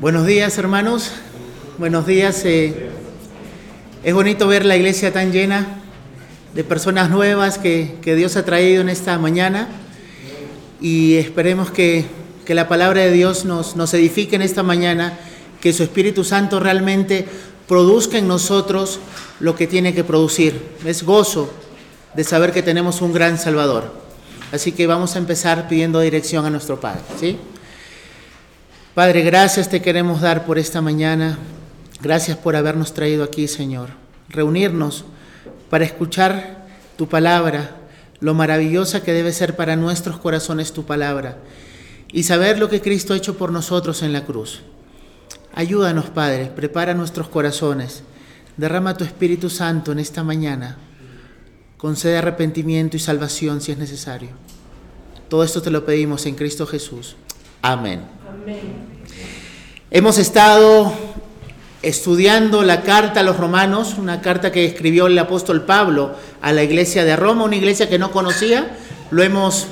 Buenos días hermanos, buenos días. eh, es bonito ver la iglesia tan llena de personas nuevas que, que Dios ha traído en esta mañana y esperemos que, que la palabra de Dios nos, nos edifique en esta mañana, que su Espíritu Santo realmente produzca en nosotros lo que tiene que producir. Es gozo de saber que tenemos un gran Salvador. Así que vamos a empezar pidiendo dirección a nuestro Padre, ¿sí? Padre, gracias te queremos dar por esta mañana. Gracias por habernos traído aquí, Señor. Reunirnos para escuchar tu palabra, lo maravillosa que debe ser para nuestros corazones tu palabra y saber lo que Cristo ha hecho por nosotros en la cruz. Ayúdanos, Padre, prepara nuestros corazones. Derrama tu Espíritu Santo en esta mañana. Concede arrepentimiento y salvación si es necesario. Todo esto te lo pedimos en Cristo Jesús. Amén. Hemos estado estudiando la carta a los romanos, una carta que escribió el apóstol Pablo a la iglesia de Roma, una iglesia que no conocía. Lo hemos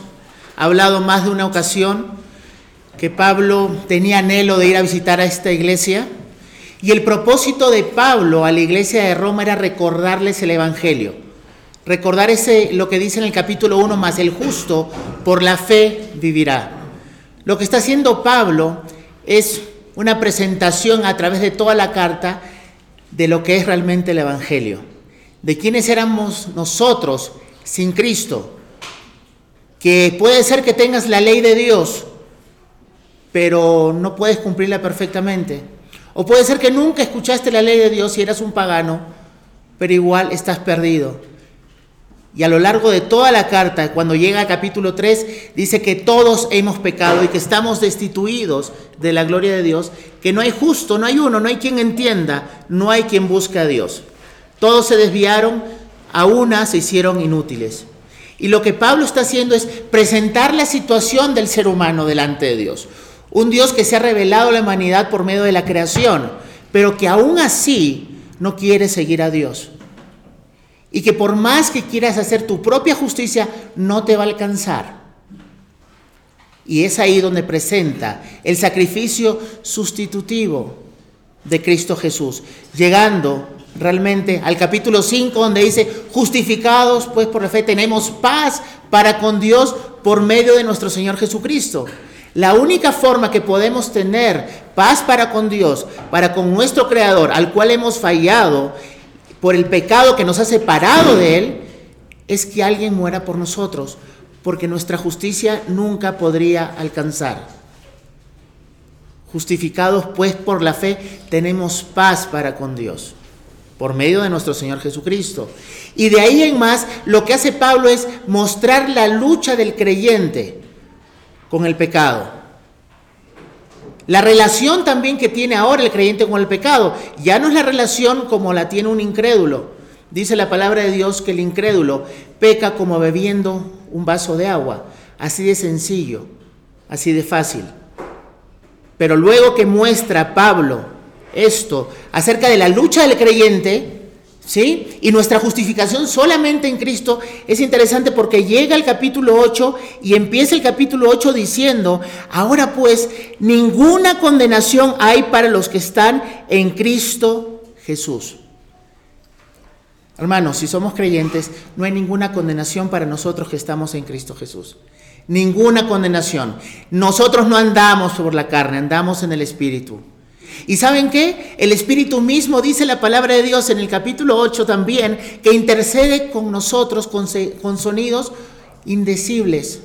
hablado más de una ocasión, que Pablo tenía anhelo de ir a visitar a esta iglesia. Y el propósito de Pablo a la iglesia de Roma era recordarles el Evangelio. Recordar ese, lo que dice en el capítulo 1 más, el justo por la fe vivirá. Lo que está haciendo Pablo es una presentación a través de toda la carta de lo que es realmente el Evangelio, de quiénes éramos nosotros sin Cristo, que puede ser que tengas la ley de Dios, pero no puedes cumplirla perfectamente, o puede ser que nunca escuchaste la ley de Dios y eras un pagano, pero igual estás perdido. Y a lo largo de toda la carta, cuando llega al capítulo 3, dice que todos hemos pecado y que estamos destituidos de la gloria de Dios, que no hay justo, no hay uno, no hay quien entienda, no hay quien busque a Dios. Todos se desviaron, a una se hicieron inútiles. Y lo que Pablo está haciendo es presentar la situación del ser humano delante de Dios. Un Dios que se ha revelado a la humanidad por medio de la creación, pero que aún así no quiere seguir a Dios. Y que por más que quieras hacer tu propia justicia, no te va a alcanzar. Y es ahí donde presenta el sacrificio sustitutivo de Cristo Jesús, llegando realmente al capítulo 5 donde dice, justificados pues por la fe tenemos paz para con Dios por medio de nuestro Señor Jesucristo. La única forma que podemos tener paz para con Dios, para con nuestro Creador, al cual hemos fallado por el pecado que nos ha separado de Él, es que alguien muera por nosotros, porque nuestra justicia nunca podría alcanzar. Justificados pues por la fe, tenemos paz para con Dios, por medio de nuestro Señor Jesucristo. Y de ahí en más, lo que hace Pablo es mostrar la lucha del creyente con el pecado. La relación también que tiene ahora el creyente con el pecado, ya no es la relación como la tiene un incrédulo. Dice la palabra de Dios que el incrédulo peca como bebiendo un vaso de agua, así de sencillo, así de fácil. Pero luego que muestra Pablo esto acerca de la lucha del creyente, ¿Sí? Y nuestra justificación solamente en Cristo es interesante porque llega el capítulo 8 y empieza el capítulo 8 diciendo, ahora pues ninguna condenación hay para los que están en Cristo Jesús. Hermanos, si somos creyentes, no hay ninguna condenación para nosotros que estamos en Cristo Jesús. Ninguna condenación. Nosotros no andamos por la carne, andamos en el Espíritu. ¿Y saben qué? El Espíritu mismo dice la palabra de Dios en el capítulo 8 también, que intercede con nosotros con, sonidos indecibles.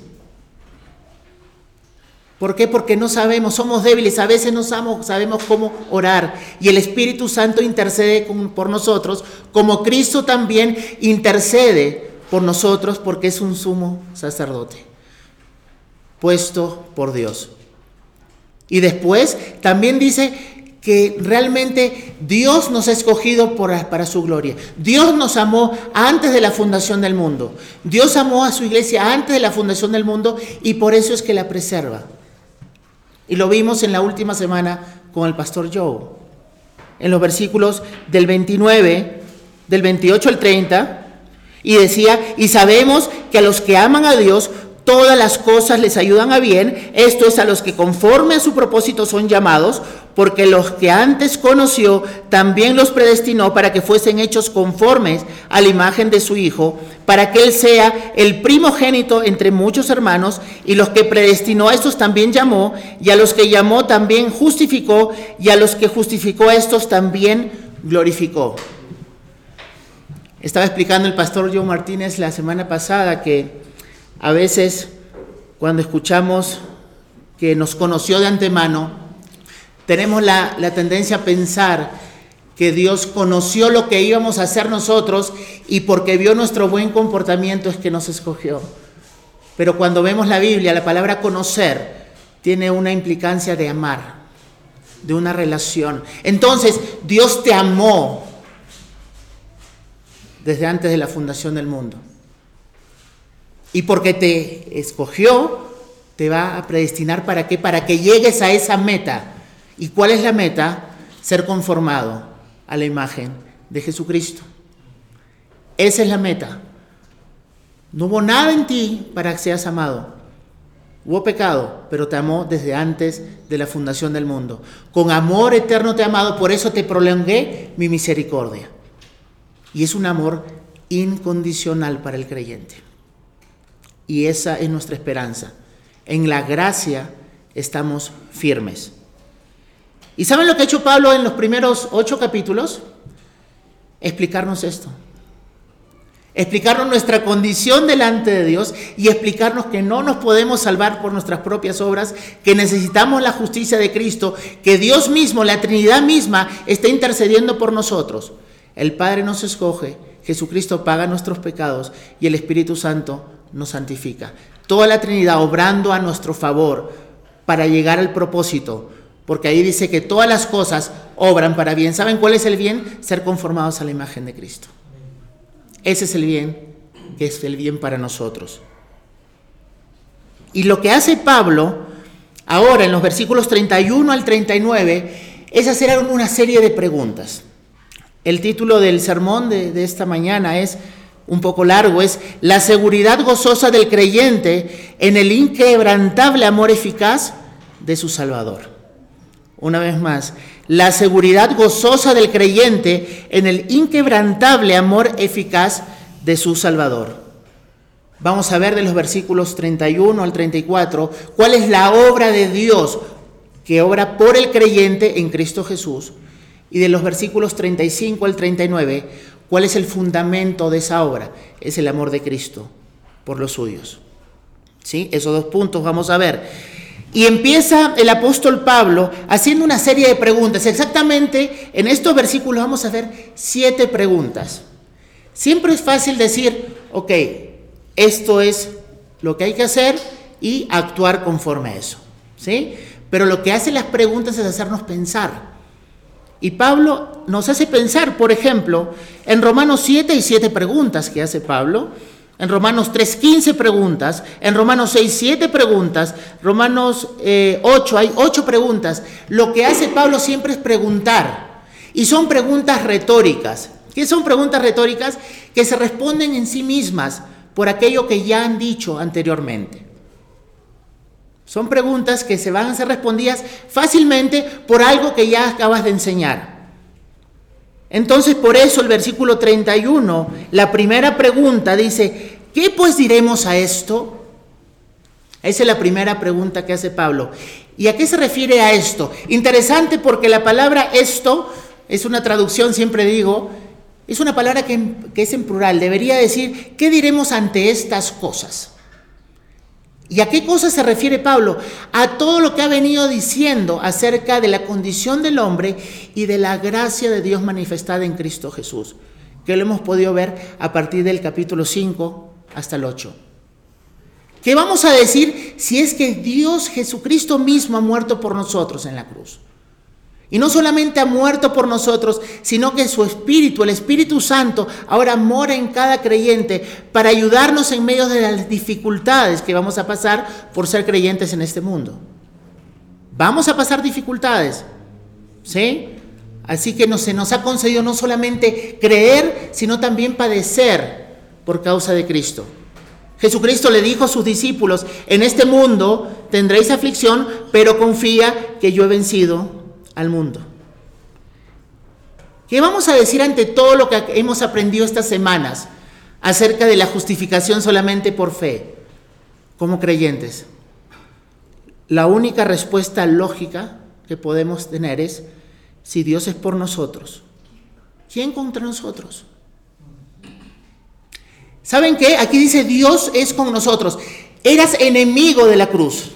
¿Por qué? Porque no sabemos, somos débiles, a veces no sabemos cómo orar. Y el Espíritu Santo intercede por nosotros, como Cristo también intercede por nosotros porque es un sumo sacerdote, puesto por Dios. Y después también dice que realmente Dios nos ha escogido para su gloria. Dios nos amó antes de la fundación del mundo. Dios amó a su iglesia antes de la fundación del mundo y por eso es que la preserva. Y lo vimos en la última semana con el pastor Joe. En los versículos del 29, del 28 al 30, y decía, y sabemos que a los que aman a Dios, todas las cosas les ayudan a bien, esto es a los que conforme a su propósito son llamados, porque los que antes conoció también los predestinó para que fuesen hechos conformes a la imagen de su Hijo, para que Él sea el primogénito entre muchos hermanos, y los que predestinó a estos también llamó, y a los que llamó también justificó, y a los que justificó a estos también glorificó. Estaba explicando el pastor Joe Martínez la semana pasada que a veces cuando escuchamos que nos conoció de antemano, tenemos la, tendencia a pensar que Dios conoció lo que íbamos a hacer nosotros y porque vio nuestro buen comportamiento es que nos escogió. Pero cuando vemos la Biblia, la palabra conocer tiene una implicancia de amar, de una relación. Entonces, Dios te amó desde antes de la fundación del mundo. Y porque te escogió, te va a predestinar para qué? Para que llegues a esa meta. ¿Y cuál es la meta? Ser conformado a la imagen de Jesucristo. Esa es la meta. No hubo nada en ti para que seas amado. Hubo pecado, pero te amó desde antes de la fundación del mundo. Con amor eterno te he amado, por eso te prolongué mi misericordia. Y es un amor incondicional para el creyente. Y esa es nuestra esperanza. En la gracia estamos firmes. ¿Y saben lo que ha hecho Pablo en los primeros ocho capítulos? Explicarnos esto. Explicarnos nuestra condición delante de Dios y explicarnos que no nos podemos salvar por nuestras propias obras, que necesitamos la justicia de Cristo, que Dios mismo, la Trinidad misma, está intercediendo por nosotros. El Padre nos escoge, Jesucristo paga nuestros pecados y el Espíritu Santo nos santifica. Toda la Trinidad obrando a nuestro favor para llegar al propósito, porque ahí dice que todas las cosas obran para bien. ¿Saben cuál es el bien? Ser conformados a la imagen de Cristo. Ese es el bien, que es el bien para nosotros. Y lo que hace Pablo ahora en los versículos 31 al 39 es hacer una serie de preguntas. El título del sermón de, de esta mañana es un poco largo, es la seguridad gozosa del creyente en el inquebrantable amor eficaz de su Salvador. Una vez más, la seguridad gozosa del creyente en el inquebrantable amor eficaz de su Salvador. Vamos a ver de los versículos 31 al 34 cuál es la obra de Dios que obra por el creyente en Cristo Jesús. Y de los versículos 35 al 39 ¿Cuál es el fundamento de esa obra? Es el amor de Cristo por los suyos. ¿Sí? Esos dos puntos vamos a ver. Y empieza el apóstol Pablo haciendo una serie de preguntas. Exactamente en estos versículos vamos a ver siete preguntas. Siempre es fácil decir, ok, esto es lo que hay que hacer y actuar conforme a eso. ¿Sí? Pero lo que hace las preguntas es hacernos pensar. Y Pablo nos hace pensar, por ejemplo, en Romanos 7 y 7 preguntas que hace Pablo, en Romanos 3, 15 preguntas, en Romanos 6, 7 preguntas, Romanos 8 eh, hay 8 preguntas. Lo que hace Pablo siempre es preguntar. Y son preguntas retóricas. ¿Qué son preguntas retóricas? Que se responden en sí mismas por aquello que ya han dicho anteriormente. Son preguntas que se van a ser respondidas fácilmente por algo que ya acabas de enseñar. Entonces, por eso el versículo 31, la primera pregunta dice, ¿qué pues diremos a esto? Esa es la primera pregunta que hace Pablo. ¿Y a qué se refiere a esto? Interesante porque la palabra esto es una traducción, siempre digo, es una palabra que, que es en plural. Debería decir, ¿qué diremos ante estas cosas? ¿Y a qué cosa se refiere Pablo? A todo lo que ha venido diciendo acerca de la condición del hombre y de la gracia de Dios manifestada en Cristo Jesús, que lo hemos podido ver a partir del capítulo 5 hasta el 8. ¿Qué vamos a decir si es que Dios Jesucristo mismo ha muerto por nosotros en la cruz? Y no solamente ha muerto por nosotros, sino que su Espíritu, el Espíritu Santo, ahora mora en cada creyente para ayudarnos en medio de las dificultades que vamos a pasar por ser creyentes en este mundo. Vamos a pasar dificultades, ¿sí? Así que no, se nos ha concedido no solamente creer, sino también padecer por causa de Cristo. Jesucristo le dijo a sus discípulos, en este mundo tendréis aflicción, pero confía que yo he vencido al mundo. ¿Qué vamos a decir ante todo lo que hemos aprendido estas semanas acerca de la justificación solamente por fe como creyentes? La única respuesta lógica que podemos tener es, si Dios es por nosotros, ¿quién contra nosotros? ¿Saben qué? Aquí dice Dios es con nosotros. Eras enemigo de la cruz.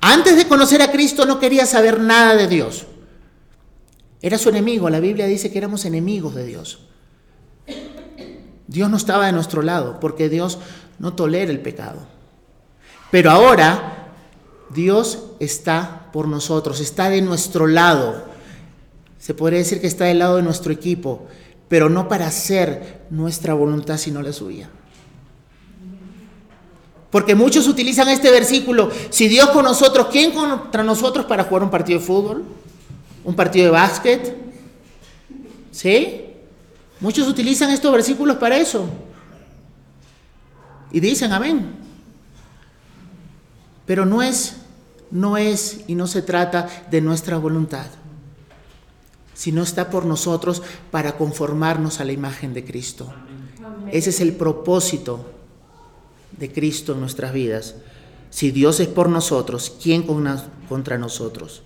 Antes de conocer a Cristo no querías saber nada de Dios. Era su enemigo. La Biblia dice que éramos enemigos de Dios. Dios no estaba de nuestro lado porque Dios no tolera el pecado. Pero ahora Dios está por nosotros, está de nuestro lado. Se podría decir que está del lado de nuestro equipo pero no para hacer nuestra voluntad sino la suya. Porque muchos utilizan este versículo, si Dios con nosotros, ¿quién contra nosotros para jugar un partido de fútbol? ¿Un partido de básquet? ¿Sí? Muchos utilizan estos versículos para eso. Y dicen amén. Pero no es, no es y no se trata de nuestra voluntad sino está por nosotros para conformarnos a la imagen de Cristo. Ese es el propósito de Cristo en nuestras vidas. Si Dios es por nosotros, ¿quién contra nosotros?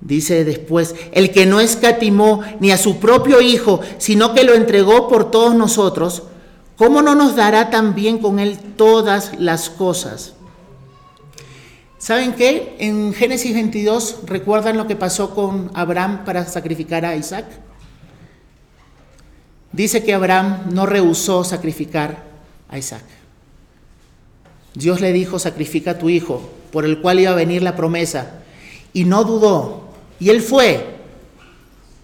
Dice después, el que no escatimó ni a su propio Hijo, sino que lo entregó por todos nosotros, ¿cómo no nos dará también con él todas las cosas? ¿Saben qué? En Génesis 22, ¿recuerdan lo que pasó con Abraham para sacrificar a Isaac? Dice que Abraham no rehusó sacrificar a Isaac. Dios le dijo, sacrifica a tu hijo, por el cual iba a venir la promesa. Y no dudó. Y él fue.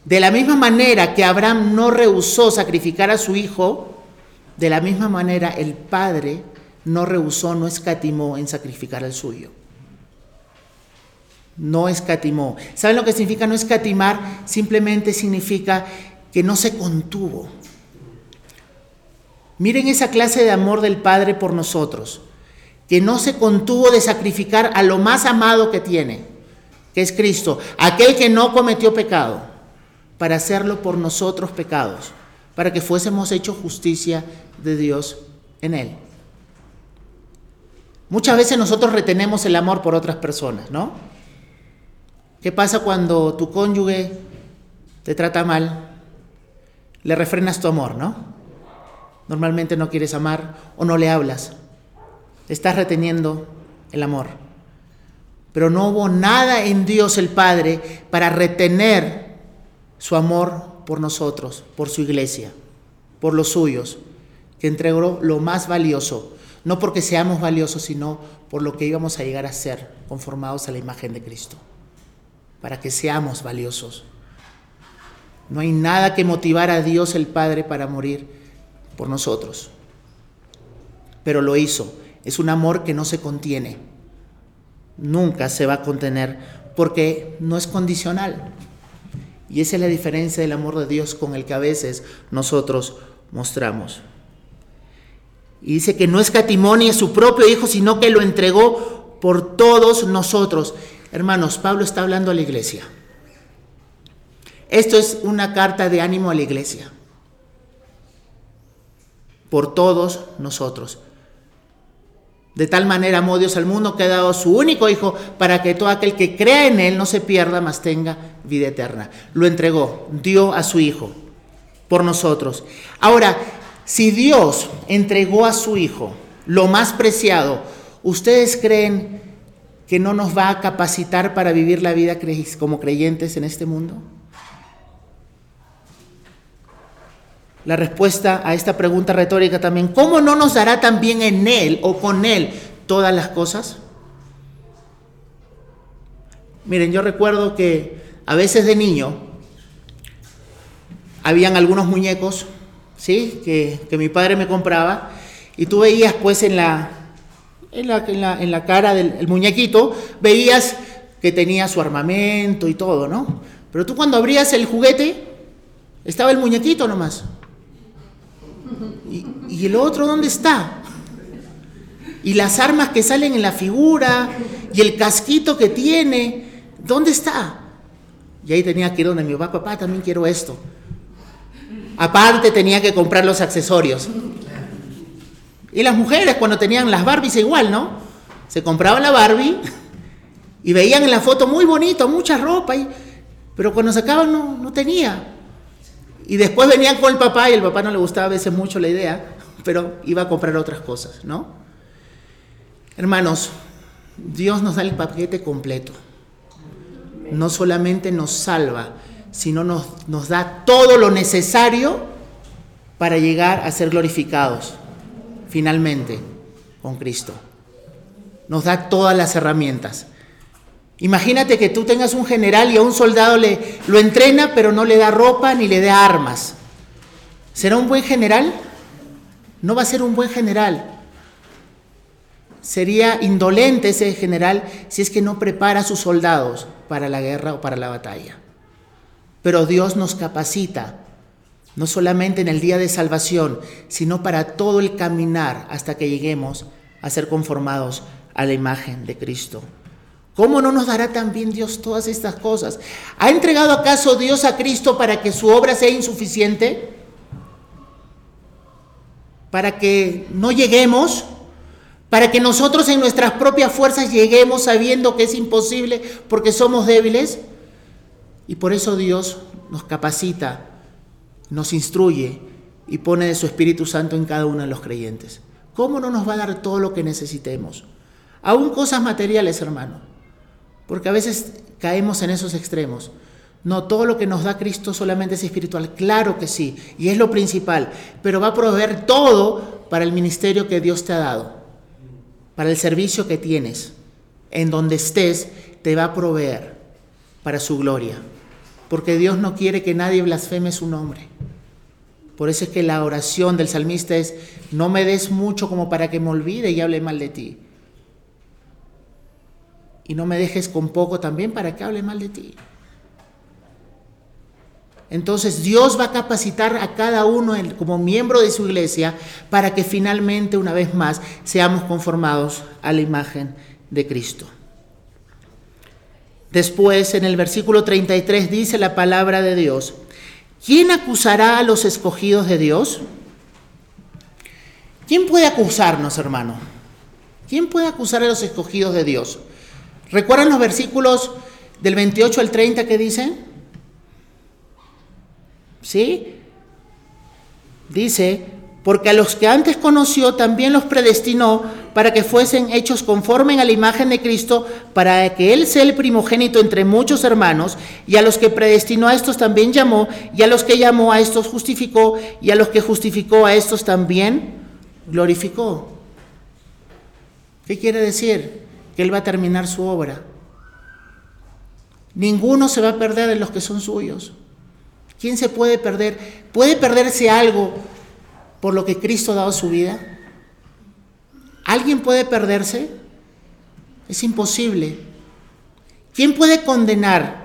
De la misma manera que Abraham no rehusó sacrificar a su hijo, de la misma manera el Padre no rehusó, no escatimó en sacrificar al suyo no escatimó. ¿Saben lo que significa no escatimar? Simplemente significa que no se contuvo. Miren esa clase de amor del Padre por nosotros, que no se contuvo de sacrificar a lo más amado que tiene, que es Cristo, aquel que no cometió pecado, para hacerlo por nosotros pecados, para que fuésemos hechos justicia de Dios en Él. Muchas veces nosotros retenemos el amor por otras personas, ¿no? ¿Qué pasa cuando tu cónyuge te trata mal? Le refrenas tu amor, ¿no? Normalmente no quieres amar o no le hablas. Estás reteniendo el amor. Pero no hubo nada en Dios el Padre para retener su amor por nosotros, por su iglesia, por los suyos, que entregó lo más valioso, no porque seamos valiosos, sino por lo que íbamos a llegar a ser, conformados a la imagen de Cristo para que seamos valiosos. No hay nada que motivar a Dios el Padre para morir por nosotros. Pero lo hizo. Es un amor que no se contiene. Nunca se va a contener porque no es condicional. Y esa es la diferencia del amor de Dios con el que a veces nosotros mostramos. Y dice que no escatimó ni a su propio Hijo, sino que lo entregó por todos nosotros. Hermanos, Pablo está hablando a la iglesia. Esto es una carta de ánimo a la iglesia. Por todos nosotros. De tal manera amó Dios al mundo que ha dado su único Hijo para que todo aquel que crea en Él no se pierda, mas tenga vida eterna. Lo entregó, dio a su Hijo por nosotros. Ahora, si Dios entregó a su Hijo lo más preciado, ¿ustedes creen que no nos va a capacitar para vivir la vida como creyentes en este mundo? La respuesta a esta pregunta retórica también, ¿cómo no nos dará también en Él o con Él todas las cosas? Miren, yo recuerdo que a veces de niño habían algunos muñecos, ¿sí? Que, que mi padre me compraba y tú veías pues en la, en la, cara del muñequito, veías que tenía su armamento y todo, ¿no? Pero tú cuando abrías el juguete, estaba el muñequito nomás. ¿Y, el otro dónde está? Y las armas que salen en la figura y el casquito que tiene, ¿dónde está? Y ahí tenía que ir donde mi papá, papá, también quiero esto. Aparte tenía que comprar los accesorios. Y las mujeres cuando tenían las Barbies igual, ¿no? Se compraban la Barbie y veían en la foto muy bonito, mucha ropa, y, pero cuando sacaban no, no tenía. Y después venían con el papá y el papá no le gustaba a veces mucho la idea, pero iba a comprar otras cosas, ¿no? Hermanos, Dios nos da el paquete completo. No solamente nos salva, sino nos, nos da todo lo necesario para llegar a ser glorificados finalmente con Cristo. Nos da todas las herramientas. Imagínate que tú tengas un general y a un soldado le, lo entrena, pero no le da ropa ni le da armas. ¿Será un buen general? No va a ser un buen general. Sería indolente ese general si es que no prepara a sus soldados para la guerra o para la batalla. Pero Dios nos capacita no solamente en el día de salvación, sino para todo el caminar hasta que lleguemos a ser conformados a la imagen de Cristo. ¿Cómo no nos dará también Dios todas estas cosas? ¿Ha entregado acaso Dios a Cristo para que su obra sea insuficiente? ¿Para que no lleguemos? ¿Para que nosotros en nuestras propias fuerzas lleguemos sabiendo que es imposible porque somos débiles? Y por eso Dios nos capacita nos instruye y pone de su Espíritu Santo en cada uno de los creyentes. ¿Cómo no nos va a dar todo lo que necesitemos? Aún cosas materiales, hermano. Porque a veces caemos en esos extremos. No, todo lo que nos da Cristo solamente es espiritual. Claro que sí, y es lo principal. Pero va a proveer todo para el ministerio que Dios te ha dado, para el servicio que tienes. En donde estés, te va a proveer para su gloria porque Dios no quiere que nadie blasfeme su nombre. Por eso es que la oración del salmista es, no me des mucho como para que me olvide y hable mal de ti. Y no me dejes con poco también para que hable mal de ti. Entonces Dios va a capacitar a cada uno como miembro de su iglesia para que finalmente, una vez más, seamos conformados a la imagen de Cristo. Después, en el versículo 33 dice la palabra de Dios, ¿quién acusará a los escogidos de Dios? ¿Quién puede acusarnos, hermano? ¿Quién puede acusar a los escogidos de Dios? ¿Recuerdan los versículos del 28 al 30 que dicen? ¿Sí? Dice, porque a los que antes conoció también los predestinó para que fuesen hechos conforme a la imagen de Cristo, para que Él sea el primogénito entre muchos hermanos, y a los que predestinó a estos también llamó, y a los que llamó a estos justificó, y a los que justificó a estos también glorificó. ¿Qué quiere decir? Que Él va a terminar su obra. Ninguno se va a perder de los que son suyos. ¿Quién se puede perder? ¿Puede perderse algo por lo que Cristo ha dado su vida? ¿Alguien puede perderse? Es imposible. ¿Quién puede condenar?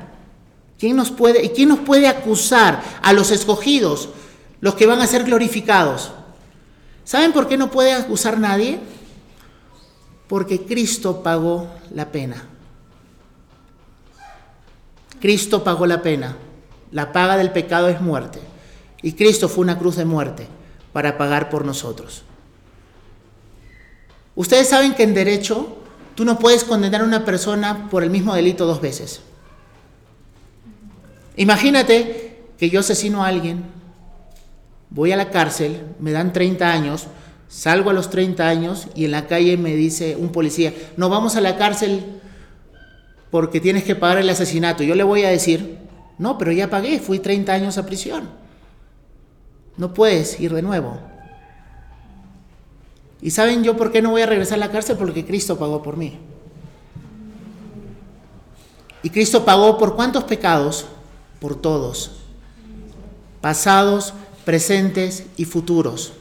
¿Quién nos puede, ¿Y quién nos puede acusar a los escogidos, los que van a ser glorificados? ¿Saben por qué no puede acusar nadie? Porque Cristo pagó la pena. Cristo pagó la pena. La paga del pecado es muerte. Y Cristo fue una cruz de muerte para pagar por nosotros. Ustedes saben que en derecho tú no puedes condenar a una persona por el mismo delito dos veces. Imagínate que yo asesino a alguien, voy a la cárcel, me dan 30 años, salgo a los 30 años y en la calle me dice un policía, no vamos a la cárcel porque tienes que pagar el asesinato. Yo le voy a decir, no, pero ya pagué, fui 30 años a prisión. No puedes ir de nuevo. ¿Y saben yo por qué no voy a regresar a la cárcel? Porque Cristo pagó por mí. ¿Y Cristo pagó por cuántos pecados? Por todos. Pasados, presentes y futuros.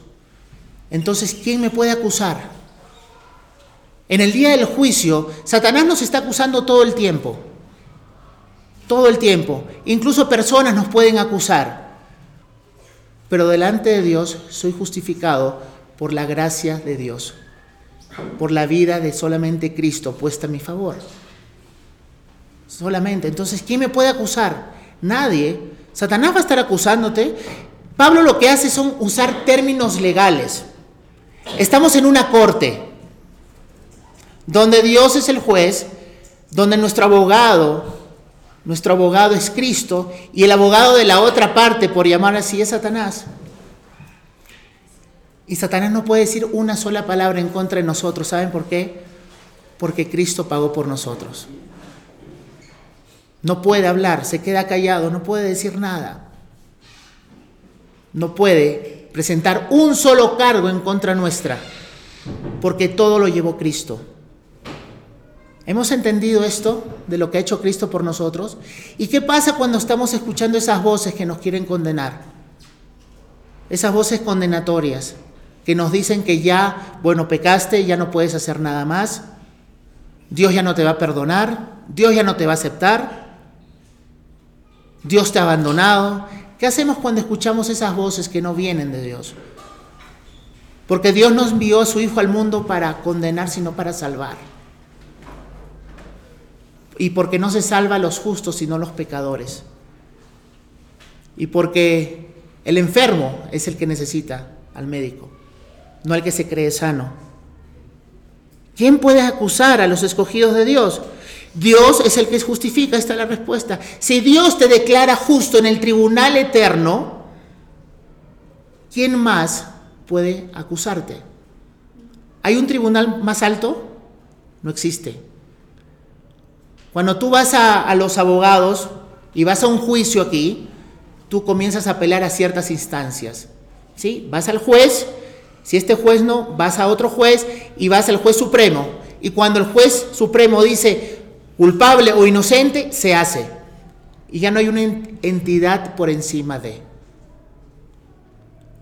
Entonces, ¿quién me puede acusar? En el día del juicio, Satanás nos está acusando todo el tiempo. Todo el tiempo. Incluso personas nos pueden acusar. Pero delante de Dios soy justificado por la gracia de Dios. por la vida de solamente Cristo puesta a mi favor. Solamente. Entonces, ¿quién me puede acusar? Nadie. Satanás va a estar acusándote. Pablo lo que hace son usar términos legales. Estamos en una corte donde Dios es el juez, donde nuestro abogado, nuestro abogado es Cristo y el abogado de la otra parte, por llamar así, es Satanás. Y Satanás no puede decir una sola palabra en contra de nosotros. ¿Saben por qué? Porque Cristo pagó por nosotros. No puede hablar, se queda callado, no puede decir nada. No puede presentar un solo cargo en contra nuestra, porque todo lo llevó Cristo. ¿Hemos entendido esto de lo que ha hecho Cristo por nosotros? ¿Y qué pasa cuando estamos escuchando esas voces que nos quieren condenar? Esas voces condenatorias que nos dicen que ya, bueno, pecaste, ya no puedes hacer nada más, Dios ya no te va a perdonar, Dios ya no te va a aceptar, Dios te ha abandonado. ¿Qué hacemos cuando escuchamos esas voces que no vienen de Dios? Porque Dios nos envió a su Hijo al mundo para condenar, sino para salvar. Y porque no se salva a los justos, sino los pecadores. Y porque el enfermo es el que necesita al médico no al que se cree sano. ¿Quién puede acusar a los escogidos de Dios? Dios es el que justifica, esta es la respuesta. Si Dios te declara justo en el tribunal eterno, ¿quién más puede acusarte? ¿Hay un tribunal más alto? No existe. Cuando tú vas a, los abogados y vas a un juicio aquí, tú comienzas a apelar a ciertas instancias. ¿sí? Vas al juez si este juez no, vas a otro juez y vas al juez supremo. Y cuando el juez supremo dice culpable o inocente, se hace. Y ya no hay una entidad por encima de.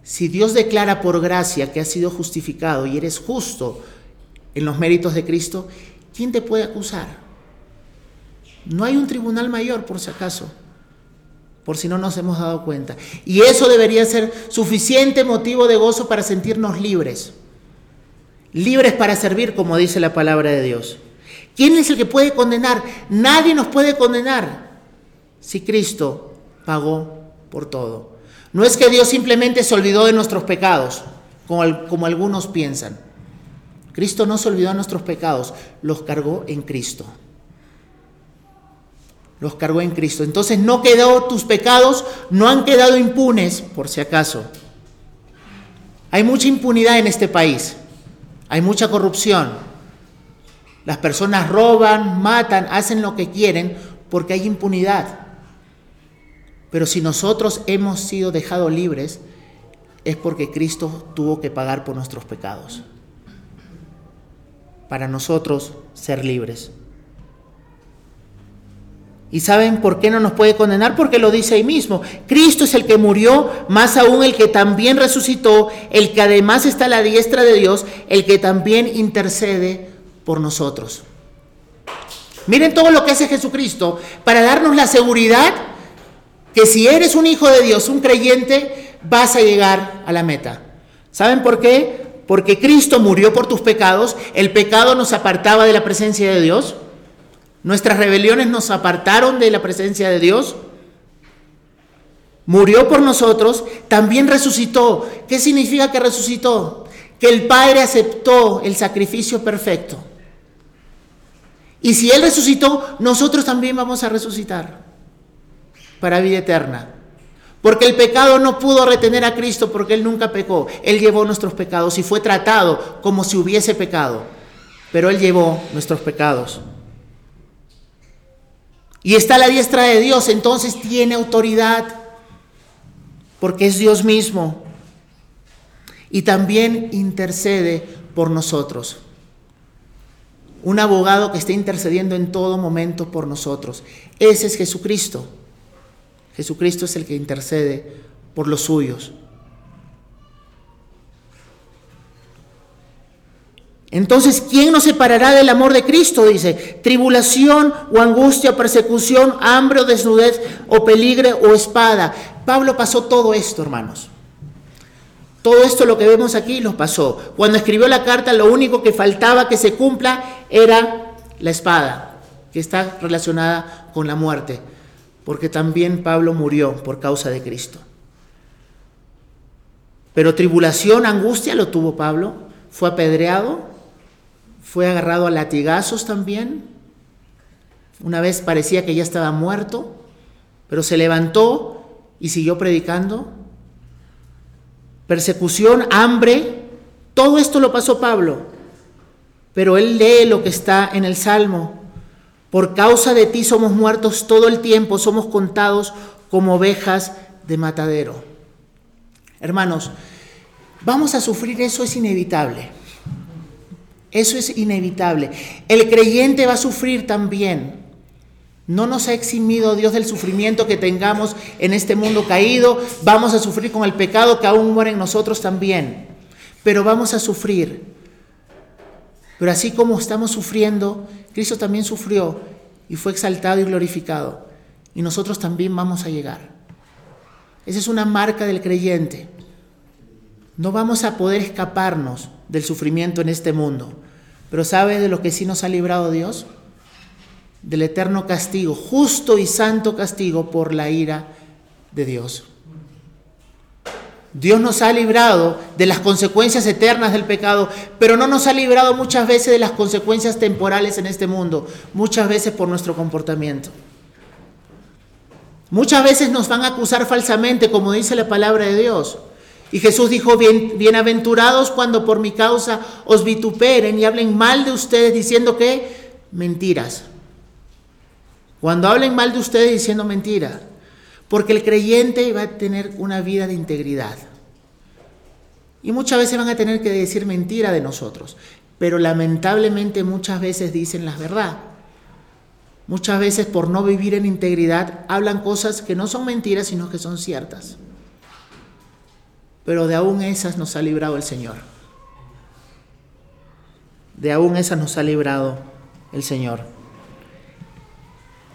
Si Dios declara por gracia que has sido justificado y eres justo en los méritos de Cristo, ¿quién te puede acusar? No hay un tribunal mayor, por si acaso por si no nos hemos dado cuenta. Y eso debería ser suficiente motivo de gozo para sentirnos libres. Libres para servir, como dice la palabra de Dios. ¿Quién es el que puede condenar? Nadie nos puede condenar si Cristo pagó por todo. No es que Dios simplemente se olvidó de nuestros pecados, como, como algunos piensan. Cristo no se olvidó de nuestros pecados, los cargó en Cristo los cargó en Cristo. Entonces no quedó tus pecados, no han quedado impunes, por si acaso. Hay mucha impunidad en este país, hay mucha corrupción. Las personas roban, matan, hacen lo que quieren porque hay impunidad. Pero si nosotros hemos sido dejados libres, es porque Cristo tuvo que pagar por nuestros pecados. Para nosotros ser libres. ¿Y saben por qué no nos puede condenar? Porque lo dice ahí mismo. Cristo es el que murió, más aún el que también resucitó, el que además está a la diestra de Dios, el que también intercede por nosotros. Miren todo lo que hace Jesucristo para darnos la seguridad que si eres un hijo de Dios, un creyente, vas a llegar a la meta. ¿Saben por qué? Porque Cristo murió por tus pecados, el pecado nos apartaba de la presencia de Dios. Nuestras rebeliones nos apartaron de la presencia de Dios. Murió por nosotros, también resucitó. ¿Qué significa que resucitó? Que el Padre aceptó el sacrificio perfecto. Y si Él resucitó, nosotros también vamos a resucitar para vida eterna. Porque el pecado no pudo retener a Cristo porque Él nunca pecó. Él llevó nuestros pecados y fue tratado como si hubiese pecado. Pero Él llevó nuestros pecados y está a la diestra de Dios, entonces tiene autoridad, porque es Dios mismo. Y también intercede por nosotros. Un abogado que está intercediendo en todo momento por nosotros. Ese es Jesucristo. Jesucristo es el que intercede por los suyos. Entonces, ¿quién nos separará del amor de Cristo? Dice, tribulación o angustia, persecución, hambre o desnudez o peligro o espada. Pablo pasó todo esto, hermanos. Todo esto lo que vemos aquí lo pasó. Cuando escribió la carta, lo único que faltaba que se cumpla era la espada, que está relacionada con la muerte, porque también Pablo murió por causa de Cristo. Pero tribulación, angustia lo tuvo Pablo, fue apedreado, fue agarrado a latigazos también. Una vez parecía que ya estaba muerto, pero se levantó y siguió predicando. Persecución, hambre, todo esto lo pasó Pablo. Pero él lee lo que está en el Salmo. Por causa de ti somos muertos todo el tiempo, somos contados como ovejas de matadero. Hermanos, vamos a sufrir, eso es inevitable. Eso es inevitable. El creyente va a sufrir también. No nos ha eximido Dios del sufrimiento que tengamos en este mundo caído. Vamos a sufrir con el pecado que aún muere en nosotros también. Pero vamos a sufrir. Pero así como estamos sufriendo, Cristo también sufrió y fue exaltado y glorificado. Y nosotros también vamos a llegar. Esa es una marca del creyente. No vamos a poder escaparnos del sufrimiento en este mundo. Pero ¿sabe de lo que sí nos ha librado Dios? Del eterno castigo, justo y santo castigo por la ira de Dios. Dios nos ha librado de las consecuencias eternas del pecado, pero no nos ha librado muchas veces de las consecuencias temporales en este mundo, muchas veces por nuestro comportamiento. Muchas veces nos van a acusar falsamente, como dice la palabra de Dios. Y Jesús dijo, Bien, bienaventurados cuando por mi causa os vituperen y hablen mal de ustedes diciendo que mentiras. Cuando hablen mal de ustedes diciendo mentiras. Porque el creyente va a tener una vida de integridad. Y muchas veces van a tener que decir mentira de nosotros. Pero lamentablemente muchas veces dicen la verdad. Muchas veces por no vivir en integridad hablan cosas que no son mentiras, sino que son ciertas pero de aún esas nos ha librado el Señor. De aún esas nos ha librado el Señor.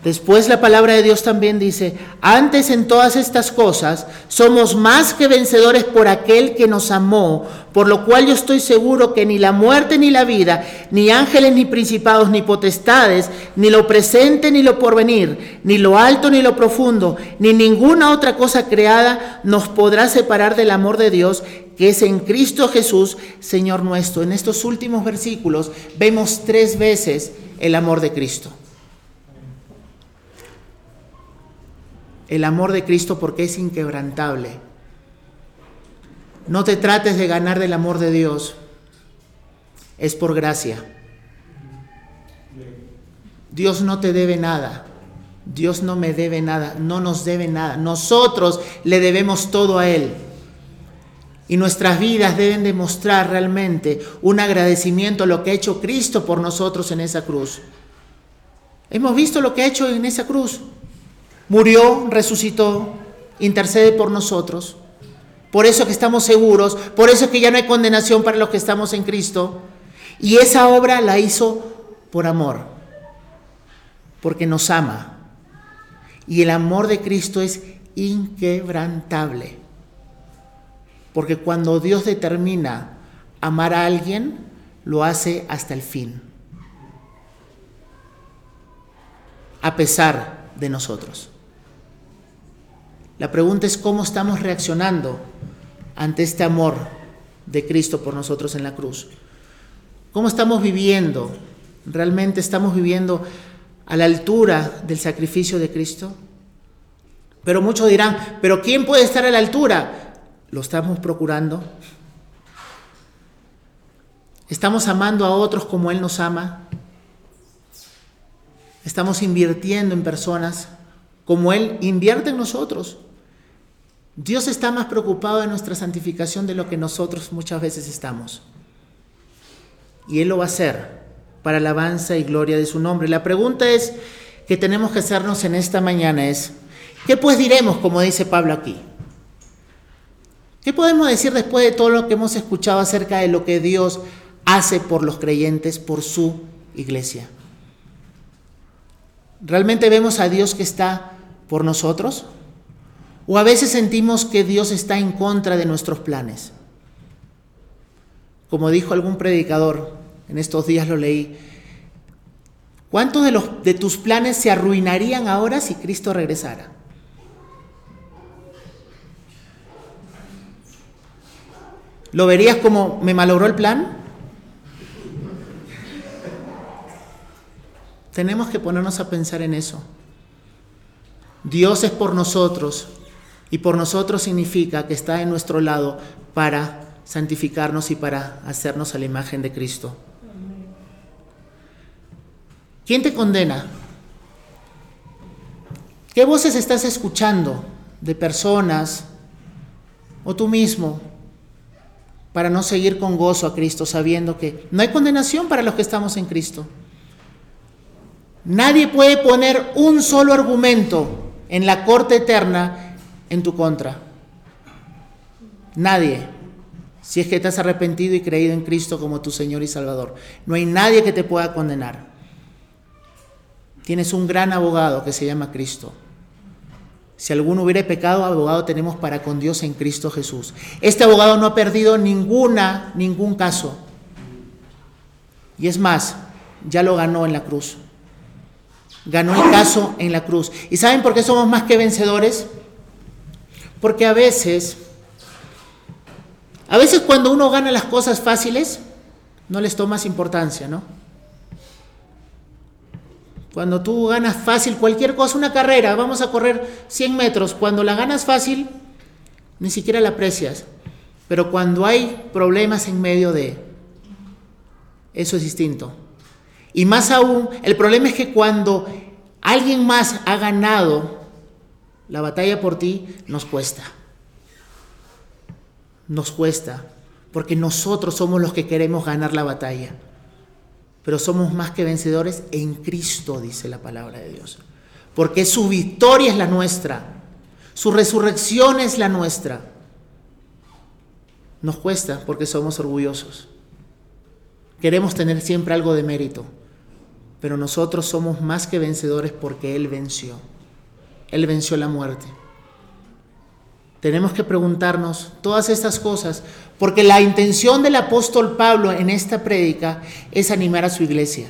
Después la palabra de Dios también dice, antes en todas estas cosas somos más que vencedores por aquel que nos amó, por lo cual yo estoy seguro que ni la muerte ni la vida, ni ángeles ni principados ni potestades, ni lo presente ni lo porvenir, ni lo alto ni lo profundo, ni ninguna otra cosa creada nos podrá separar del amor de Dios que es en Cristo Jesús, Señor nuestro. En estos últimos versículos vemos tres veces el amor de Cristo. El amor de Cristo porque es inquebrantable. No te trates de ganar del amor de Dios, es por gracia. Dios no te debe nada, Dios no me debe nada, no nos debe nada. Nosotros le debemos todo a Él. Y nuestras vidas deben demostrar realmente un agradecimiento a lo que ha hecho Cristo por nosotros en esa cruz. Hemos visto lo que ha hecho en esa cruz murió, resucitó, intercede por nosotros. Por eso que estamos seguros, por eso que ya no hay condenación para los que estamos en Cristo. Y esa obra la hizo por amor, porque nos ama. Y el amor de Cristo es inquebrantable. Porque cuando Dios determina amar a alguien, lo hace hasta el fin. A pesar de nosotros. La pregunta es cómo estamos reaccionando ante este amor de Cristo por nosotros en la cruz. ¿Cómo estamos viviendo? ¿Realmente estamos viviendo a la altura del sacrificio de Cristo? Pero muchos dirán, ¿pero quién puede estar a la altura? ¿Lo estamos procurando? ¿Estamos amando a otros como Él nos ama? ¿Estamos invirtiendo en personas como Él invierte en nosotros? Dios está más preocupado de nuestra santificación de lo que nosotros muchas veces estamos. Y Él lo va a hacer para alabanza y gloria de su nombre. La pregunta es que tenemos que hacernos en esta mañana es, ¿qué pues diremos, como dice Pablo aquí? ¿Qué podemos decir después de todo lo que hemos escuchado acerca de lo que Dios hace por los creyentes, por su iglesia? ¿Realmente vemos a Dios que está por nosotros? O a veces sentimos que Dios está en contra de nuestros planes. Como dijo algún predicador, en estos días lo leí, ¿cuántos de, de tus planes se arruinarían ahora si Cristo regresara? ¿Lo verías como me malogró el plan? Tenemos que ponernos a pensar en eso. Dios es por nosotros y por nosotros significa que está en nuestro lado para santificarnos y para hacernos a la imagen de Cristo. ¿Quién te condena? ¿Qué voces estás escuchando de personas o tú mismo para no seguir con gozo a Cristo sabiendo que no hay condenación para los que estamos en Cristo? Nadie puede poner un solo argumento en la corte eterna en tu contra. Nadie. Si es que te has arrepentido y creído en Cristo como tu Señor y Salvador. No hay nadie que te pueda condenar. Tienes un gran abogado que se llama Cristo. Si alguno hubiera pecado, abogado tenemos para con Dios en Cristo Jesús. Este abogado no ha perdido ninguna, ningún caso. Y es más, ya lo ganó en la cruz ganó el caso en la cruz. ¿Y saben por qué somos más que vencedores? Porque a veces, a veces cuando uno gana las cosas fáciles, no les tomas importancia, ¿no? Cuando tú ganas fácil cualquier cosa, una carrera, vamos a correr 100 metros, cuando la ganas fácil, ni siquiera la aprecias. Pero cuando hay problemas en medio de, eso es distinto. Y más aún, el problema es que cuando alguien más ha ganado la batalla por ti, nos cuesta. Nos cuesta, porque nosotros somos los que queremos ganar la batalla. Pero somos más que vencedores en Cristo, dice la palabra de Dios. Porque su victoria es la nuestra, su resurrección es la nuestra. Nos cuesta porque somos orgullosos. Queremos tener siempre algo de mérito pero nosotros somos más que vencedores porque Él venció. Él venció la muerte. Tenemos que preguntarnos todas estas cosas, porque la intención del apóstol Pablo en esta prédica es animar a su iglesia,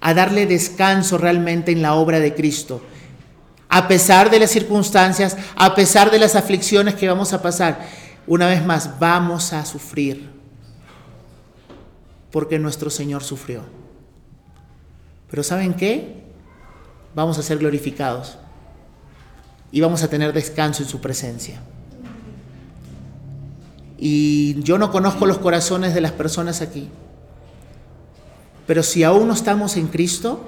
a darle descanso realmente en la obra de Cristo, a pesar de las circunstancias, a pesar de las aflicciones que vamos a pasar. Una vez más, vamos a sufrir, porque nuestro Señor sufrió. Pero ¿saben qué? Vamos a ser glorificados y vamos a tener descanso en su presencia. Y yo no conozco los corazones de las personas aquí, pero si aún no estamos en Cristo,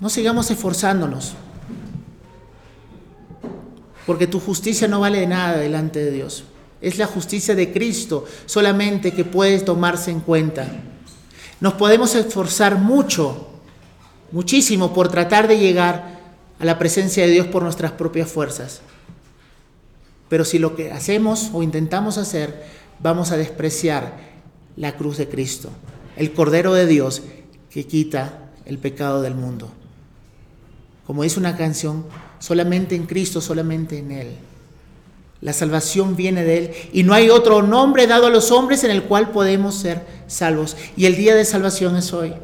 no sigamos esforzándonos, porque tu justicia no vale nada delante de Dios. Es la justicia de Cristo solamente que puede tomarse en cuenta. Nos podemos esforzar mucho, muchísimo por tratar de llegar a la presencia de Dios por nuestras propias fuerzas. Pero si lo que hacemos o intentamos hacer, vamos a despreciar la cruz de Cristo, el Cordero de Dios que quita el pecado del mundo. Como dice una canción, solamente en Cristo, solamente en Él. La salvación viene de Él y no hay otro nombre dado a los hombres en el cual podemos ser salvos. Y el día de salvación es hoy.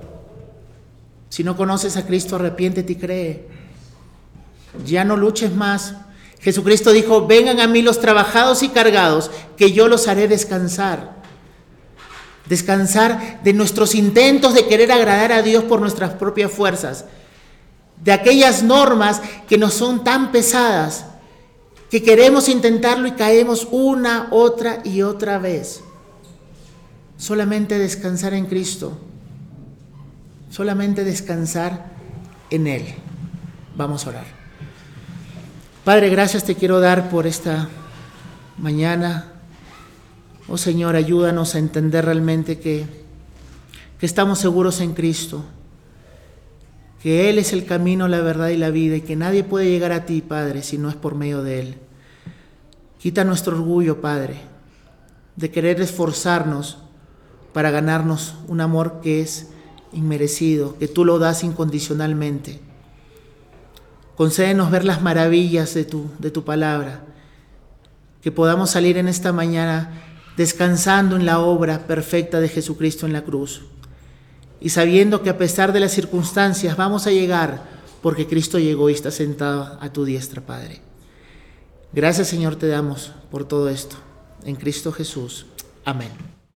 Si no conoces a Cristo, arrepiéntete y cree. Ya no luches más. Jesucristo dijo, vengan a mí los trabajados y cargados, que yo los haré descansar. Descansar de nuestros intentos de querer agradar a Dios por nuestras propias fuerzas. De aquellas normas que nos son tan pesadas que queremos intentarlo y caemos una, otra y otra vez. Solamente descansar en Cristo, solamente descansar en Él. Vamos a orar. Padre, gracias te quiero dar por esta mañana. Oh Señor, ayúdanos a entender realmente que, que estamos seguros en Cristo, que Él es el camino, la verdad y la vida y que nadie puede llegar a ti, Padre, si no es por medio de Él. Quita nuestro orgullo, Padre, de querer esforzarnos para ganarnos un amor que es inmerecido, que tú lo das incondicionalmente. Concédenos ver las maravillas de tu, de tu palabra, que podamos salir en esta mañana descansando en la obra perfecta de Jesucristo en la cruz y sabiendo que a pesar de las circunstancias vamos a llegar porque Cristo llegó y está sentado a tu diestra, Padre. Gracias Señor te damos por todo esto. En Cristo Jesús. Amén.